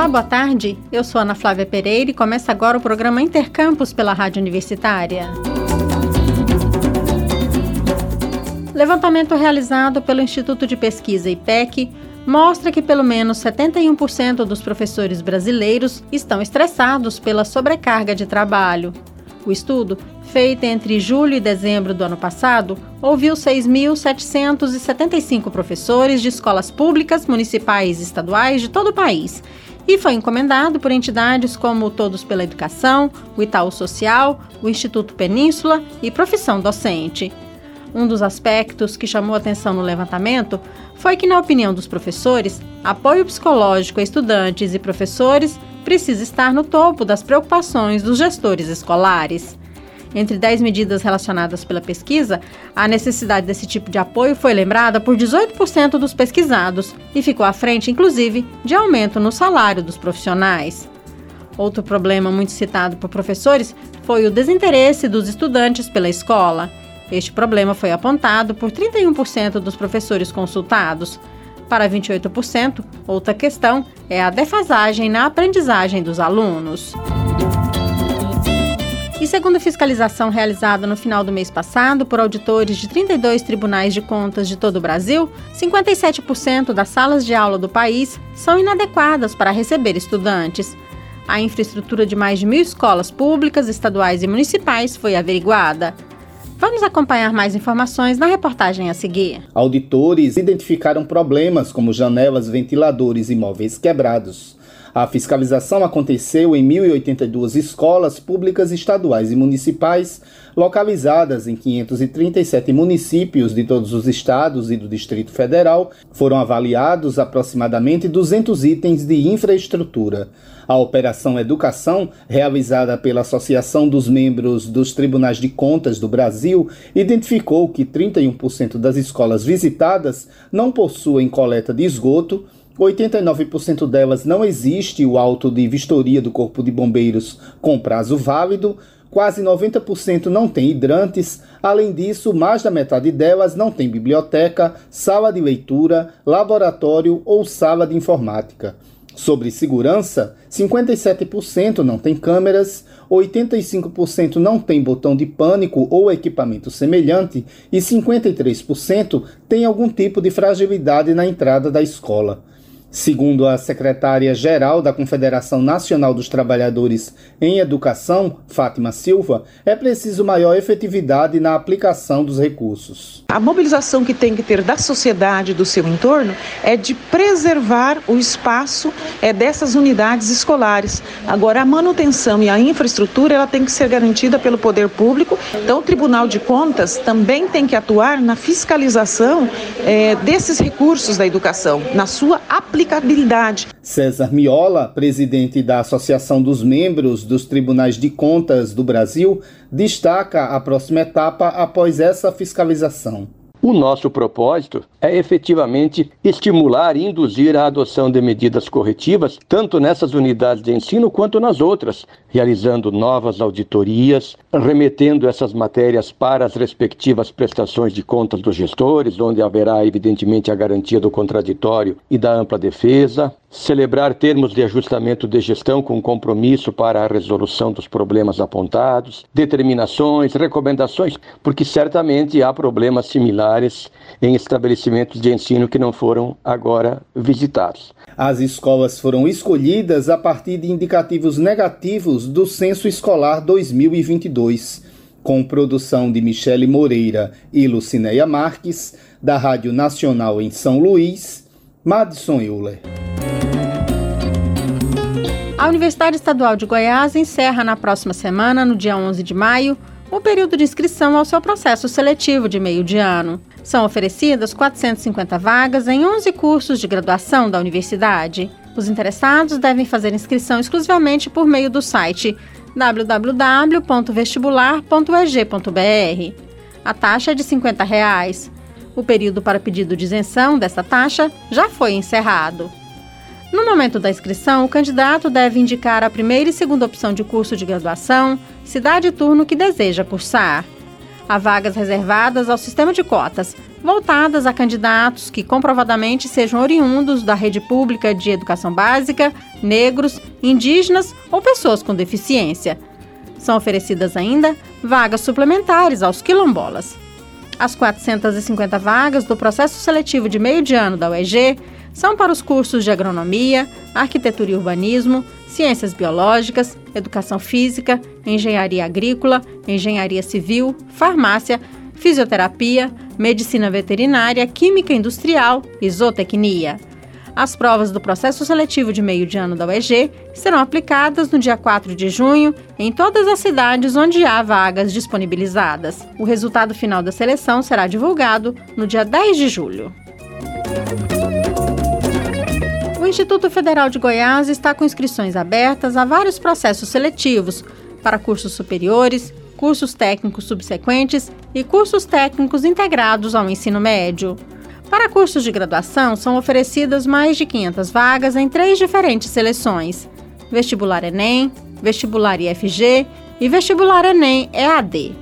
Olá, boa tarde. Eu sou Ana Flávia Pereira e começa agora o programa Intercampus pela Rádio Universitária. Levantamento realizado pelo Instituto de Pesquisa IPEC mostra que pelo menos 71% dos professores brasileiros estão estressados pela sobrecarga de trabalho. O estudo, feito entre julho e dezembro do ano passado, ouviu 6.775 professores de escolas públicas, municipais e estaduais de todo o país e foi encomendado por entidades como Todos pela Educação, o Itaú Social, o Instituto Península e Profissão Docente. Um dos aspectos que chamou atenção no levantamento foi que, na opinião dos professores, apoio psicológico a estudantes e professores precisa estar no topo das preocupações dos gestores escolares. Entre 10 medidas relacionadas pela pesquisa, a necessidade desse tipo de apoio foi lembrada por 18% dos pesquisados e ficou à frente, inclusive, de aumento no salário dos profissionais. Outro problema muito citado por professores foi o desinteresse dos estudantes pela escola. Este problema foi apontado por 31% dos professores consultados. Para 28%, outra questão é a defasagem na aprendizagem dos alunos. Segundo a fiscalização realizada no final do mês passado por auditores de 32 tribunais de contas de todo o Brasil, 57% das salas de aula do país são inadequadas para receber estudantes. A infraestrutura de mais de mil escolas públicas, estaduais e municipais foi averiguada. Vamos acompanhar mais informações na reportagem a seguir. Auditores identificaram problemas como janelas, ventiladores e móveis quebrados. A fiscalização aconteceu em 1.082 escolas públicas estaduais e municipais, localizadas em 537 municípios de todos os estados e do Distrito Federal. Foram avaliados aproximadamente 200 itens de infraestrutura. A Operação Educação, realizada pela Associação dos Membros dos Tribunais de Contas do Brasil, identificou que 31% das escolas visitadas não possuem coleta de esgoto 89% delas não existe o auto de vistoria do Corpo de Bombeiros com prazo válido, quase 90% não tem hidrantes, além disso, mais da metade delas não tem biblioteca, sala de leitura, laboratório ou sala de informática. Sobre segurança, 57% não tem câmeras, 85% não tem botão de pânico ou equipamento semelhante e 53% tem algum tipo de fragilidade na entrada da escola. Segundo a secretária-geral da Confederação Nacional dos Trabalhadores em Educação, Fátima Silva, é preciso maior efetividade na aplicação dos recursos. A mobilização que tem que ter da sociedade do seu entorno é de preservar o espaço é, dessas unidades escolares. Agora, a manutenção e a infraestrutura ela tem que ser garantida pelo poder público. Então, o Tribunal de Contas também tem que atuar na fiscalização é, desses recursos da educação, na sua aplicação aplicabilidade. César Miola, presidente da Associação dos Membros dos Tribunais de Contas do Brasil, destaca a próxima etapa após essa fiscalização. O nosso propósito é efetivamente estimular e induzir a adoção de medidas corretivas, tanto nessas unidades de ensino quanto nas outras, realizando novas auditorias, remetendo essas matérias para as respectivas prestações de contas dos gestores, onde haverá, evidentemente, a garantia do contraditório e da ampla defesa, celebrar termos de ajustamento de gestão com compromisso para a resolução dos problemas apontados, determinações, recomendações, porque certamente há problemas similares em estabelecimentos de ensino que não foram agora visitados. As escolas foram escolhidas a partir de indicativos negativos do Censo Escolar 2022, com produção de Michele Moreira e Lucinéia Marques, da Rádio Nacional em São Luís, Madison Euler. A Universidade Estadual de Goiás encerra na próxima semana, no dia 11 de maio, o período de inscrição ao seu processo seletivo de meio de ano. São oferecidas 450 vagas em 11 cursos de graduação da universidade. Os interessados devem fazer inscrição exclusivamente por meio do site www.vestibular.eg.br. A taxa é de 50 reais. O período para pedido de isenção dessa taxa já foi encerrado. No momento da inscrição, o candidato deve indicar a primeira e segunda opção de curso de graduação, cidade e turno que deseja cursar. Há vagas reservadas ao sistema de cotas, voltadas a candidatos que comprovadamente sejam oriundos da rede pública de educação básica, negros, indígenas ou pessoas com deficiência. São oferecidas ainda vagas suplementares aos quilombolas. As 450 vagas do processo seletivo de meio de ano da UEG são para os cursos de agronomia, arquitetura e urbanismo, ciências biológicas, educação física, engenharia agrícola, engenharia civil, farmácia, fisioterapia, medicina veterinária, química industrial e zootecnia. As provas do processo seletivo de meio de ano da UEG serão aplicadas no dia 4 de junho em todas as cidades onde há vagas disponibilizadas. O resultado final da seleção será divulgado no dia 10 de julho. Instituto Federal de Goiás está com inscrições abertas a vários processos seletivos para cursos superiores, cursos técnicos subsequentes e cursos técnicos integrados ao ensino médio. Para cursos de graduação, são oferecidas mais de 500 vagas em três diferentes seleções: Vestibular Enem, Vestibular IFG e Vestibular Enem EAD.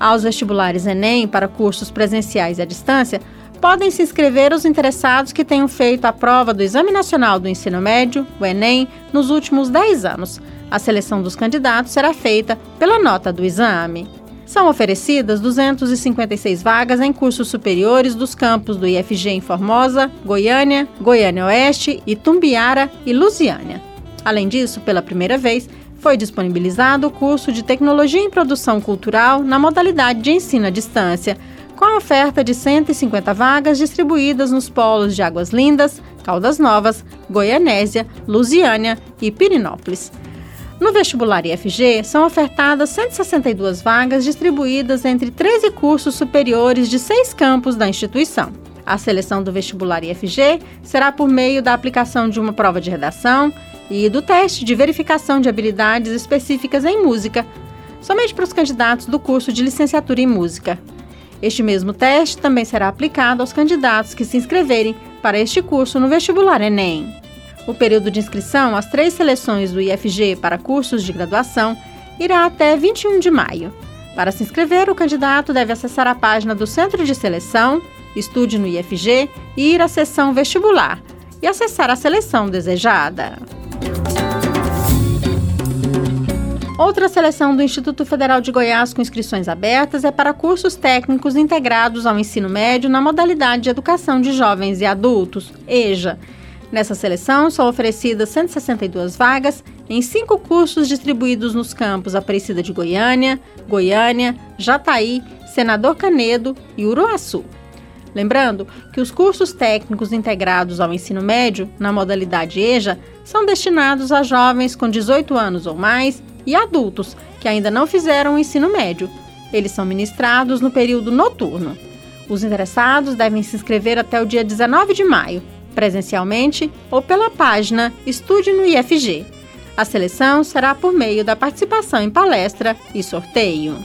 Aos vestibulares Enem para cursos presenciais e à distância, podem se inscrever os interessados que tenham feito a prova do Exame Nacional do Ensino Médio, o Enem, nos últimos 10 anos. A seleção dos candidatos será feita pela nota do exame. São oferecidas 256 vagas em cursos superiores dos campos do IFG em Formosa, Goiânia, Goiânia Oeste, Itumbiara e Lusiânia. Além disso, pela primeira vez, foi disponibilizado o curso de Tecnologia em Produção Cultural na modalidade de ensino à distância, com a oferta de 150 vagas distribuídas nos polos de Águas Lindas, Caldas Novas, Goianésia, Lusiânia e Pirinópolis. No vestibular IFG, são ofertadas 162 vagas distribuídas entre 13 cursos superiores de seis campos da instituição. A seleção do vestibular IFG será por meio da aplicação de uma prova de redação e do teste de verificação de habilidades específicas em música, somente para os candidatos do curso de licenciatura em música. Este mesmo teste também será aplicado aos candidatos que se inscreverem para este curso no vestibular Enem. O período de inscrição às três seleções do IFG para cursos de graduação irá até 21 de maio. Para se inscrever, o candidato deve acessar a página do Centro de Seleção, Estude no IFG e ir à seção Vestibular e acessar a seleção desejada. Outra seleção do Instituto Federal de Goiás com inscrições abertas é para cursos técnicos integrados ao ensino médio na modalidade de educação de jovens e adultos, EJA Nessa seleção, são oferecidas 162 vagas em cinco cursos distribuídos nos campos Aparecida de Goiânia, Goiânia, Jataí, Senador Canedo e Uruaçu. Lembrando que os cursos técnicos integrados ao ensino médio, na modalidade EJA, são destinados a jovens com 18 anos ou mais e adultos que ainda não fizeram o ensino médio. Eles são ministrados no período noturno. Os interessados devem se inscrever até o dia 19 de maio presencialmente ou pela página Estude no IFG. A seleção será por meio da participação em palestra e sorteio.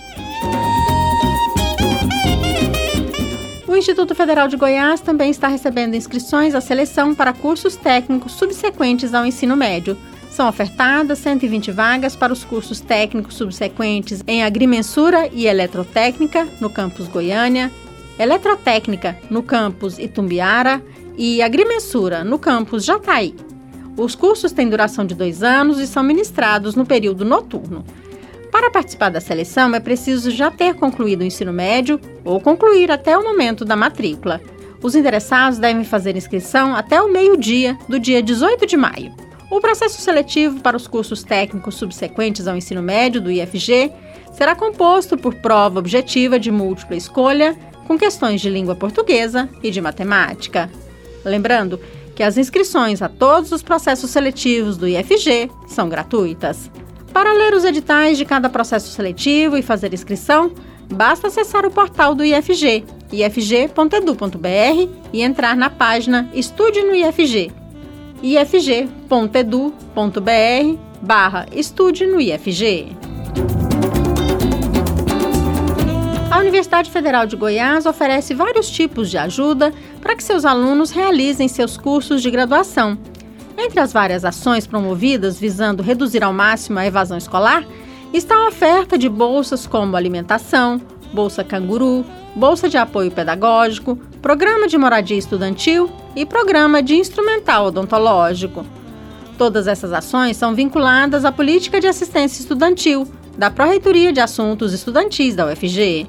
O Instituto Federal de Goiás também está recebendo inscrições à seleção para cursos técnicos subsequentes ao ensino médio. São ofertadas 120 vagas para os cursos técnicos subsequentes em Agrimensura e Eletrotécnica, no campus Goiânia, Eletrotécnica, no campus Itumbiara, e agrimensura no campus Jataí. Os cursos têm duração de dois anos e são ministrados no período noturno. Para participar da seleção, é preciso já ter concluído o ensino médio ou concluir até o momento da matrícula. Os interessados devem fazer inscrição até o meio-dia do dia 18 de maio. O processo seletivo para os cursos técnicos subsequentes ao ensino médio do IFG será composto por prova objetiva de múltipla escolha, com questões de língua portuguesa e de matemática. Lembrando que as inscrições a todos os processos seletivos do IFG são gratuitas. Para ler os editais de cada processo seletivo e fazer inscrição, basta acessar o portal do IFG, ifg.edu.br e entrar na página Estude no IFG, ifg.edu.br barra Estude no IFG. A Universidade Federal de Goiás oferece vários tipos de ajuda para que seus alunos realizem seus cursos de graduação. Entre as várias ações promovidas visando reduzir ao máximo a evasão escolar, está a oferta de bolsas como alimentação, Bolsa Canguru, Bolsa de Apoio Pedagógico, Programa de Moradia Estudantil e Programa de Instrumental Odontológico. Todas essas ações são vinculadas à Política de Assistência Estudantil da Pró-Reitoria de Assuntos Estudantis da UFG.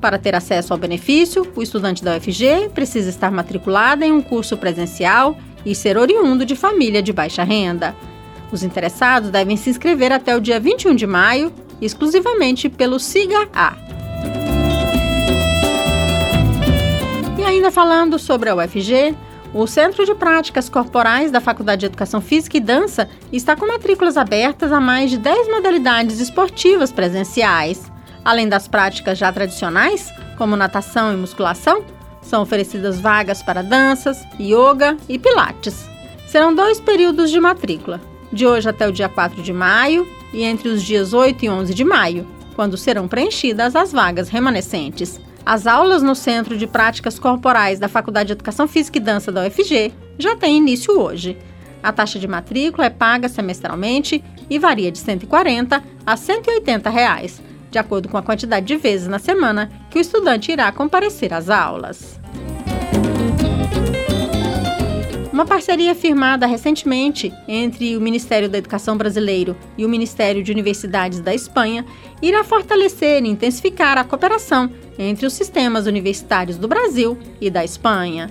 Para ter acesso ao benefício, o estudante da UFG precisa estar matriculado em um curso presencial e ser oriundo de família de baixa renda. Os interessados devem se inscrever até o dia 21 de maio, exclusivamente pelo SIGA-A. E ainda falando sobre a UFG, o Centro de Práticas Corporais da Faculdade de Educação Física e Dança está com matrículas abertas a mais de 10 modalidades esportivas presenciais. Além das práticas já tradicionais, como natação e musculação, são oferecidas vagas para danças, yoga e pilates. Serão dois períodos de matrícula, de hoje até o dia 4 de maio e entre os dias 8 e 11 de maio, quando serão preenchidas as vagas remanescentes. As aulas no Centro de Práticas Corporais da Faculdade de Educação Física e Dança da UFG já têm início hoje. A taxa de matrícula é paga semestralmente e varia de R$ 140 a 180 reais, de acordo com a quantidade de vezes na semana que o estudante irá comparecer às aulas. Uma parceria firmada recentemente entre o Ministério da Educação brasileiro e o Ministério de Universidades da Espanha irá fortalecer e intensificar a cooperação entre os sistemas universitários do Brasil e da Espanha.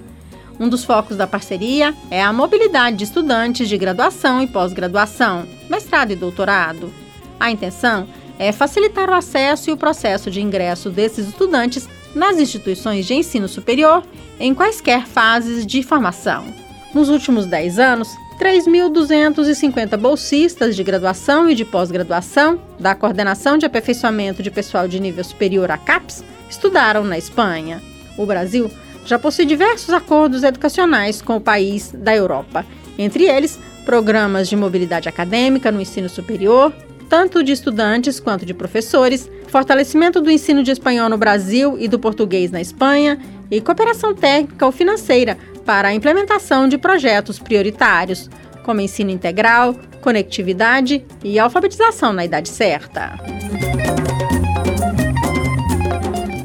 Um dos focos da parceria é a mobilidade de estudantes de graduação e pós-graduação, mestrado e doutorado. A intenção é facilitar o acesso e o processo de ingresso desses estudantes nas instituições de ensino superior em quaisquer fases de formação. Nos últimos 10 anos, 3.250 bolsistas de graduação e de pós-graduação da Coordenação de Aperfeiçoamento de Pessoal de Nível Superior, a CAPES, estudaram na Espanha. O Brasil já possui diversos acordos educacionais com o país da Europa, entre eles programas de mobilidade acadêmica no ensino superior, tanto de estudantes quanto de professores, fortalecimento do ensino de espanhol no Brasil e do português na Espanha e cooperação técnica ou financeira para a implementação de projetos prioritários, como ensino integral, conectividade e alfabetização na idade certa.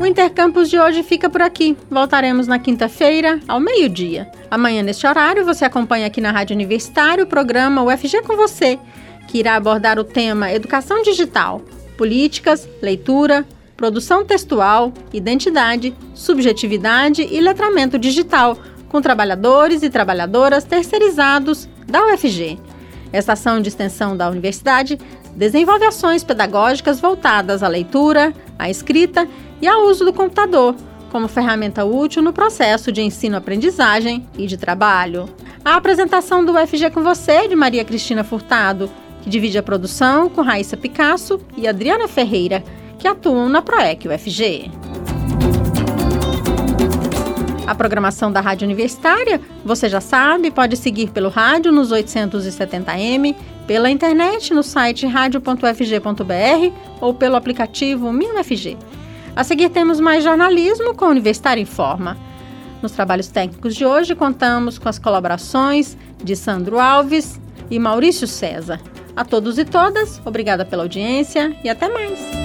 O Intercampus de hoje fica por aqui. Voltaremos na quinta-feira, ao meio-dia. Amanhã, neste horário, você acompanha aqui na Rádio Universitário o programa UFG com você que irá abordar o tema Educação Digital, Políticas, Leitura, Produção Textual, Identidade, Subjetividade e Letramento Digital, com trabalhadores e trabalhadoras terceirizados da UFG. Esta ação de extensão da universidade desenvolve ações pedagógicas voltadas à leitura, à escrita e ao uso do computador como ferramenta útil no processo de ensino-aprendizagem e de trabalho. A apresentação do UFG com você, de Maria Cristina Furtado, que divide a produção com Raíssa Picasso e Adriana Ferreira, que atuam na PROEC UFG. A programação da Rádio Universitária, você já sabe, pode seguir pelo rádio nos 870m, pela internet no site radio.fg.br ou pelo aplicativo MinUFG. A seguir temos mais jornalismo com o Universitário em Forma. Nos trabalhos técnicos de hoje contamos com as colaborações de Sandro Alves e Maurício César. A todos e todas, obrigada pela audiência e até mais.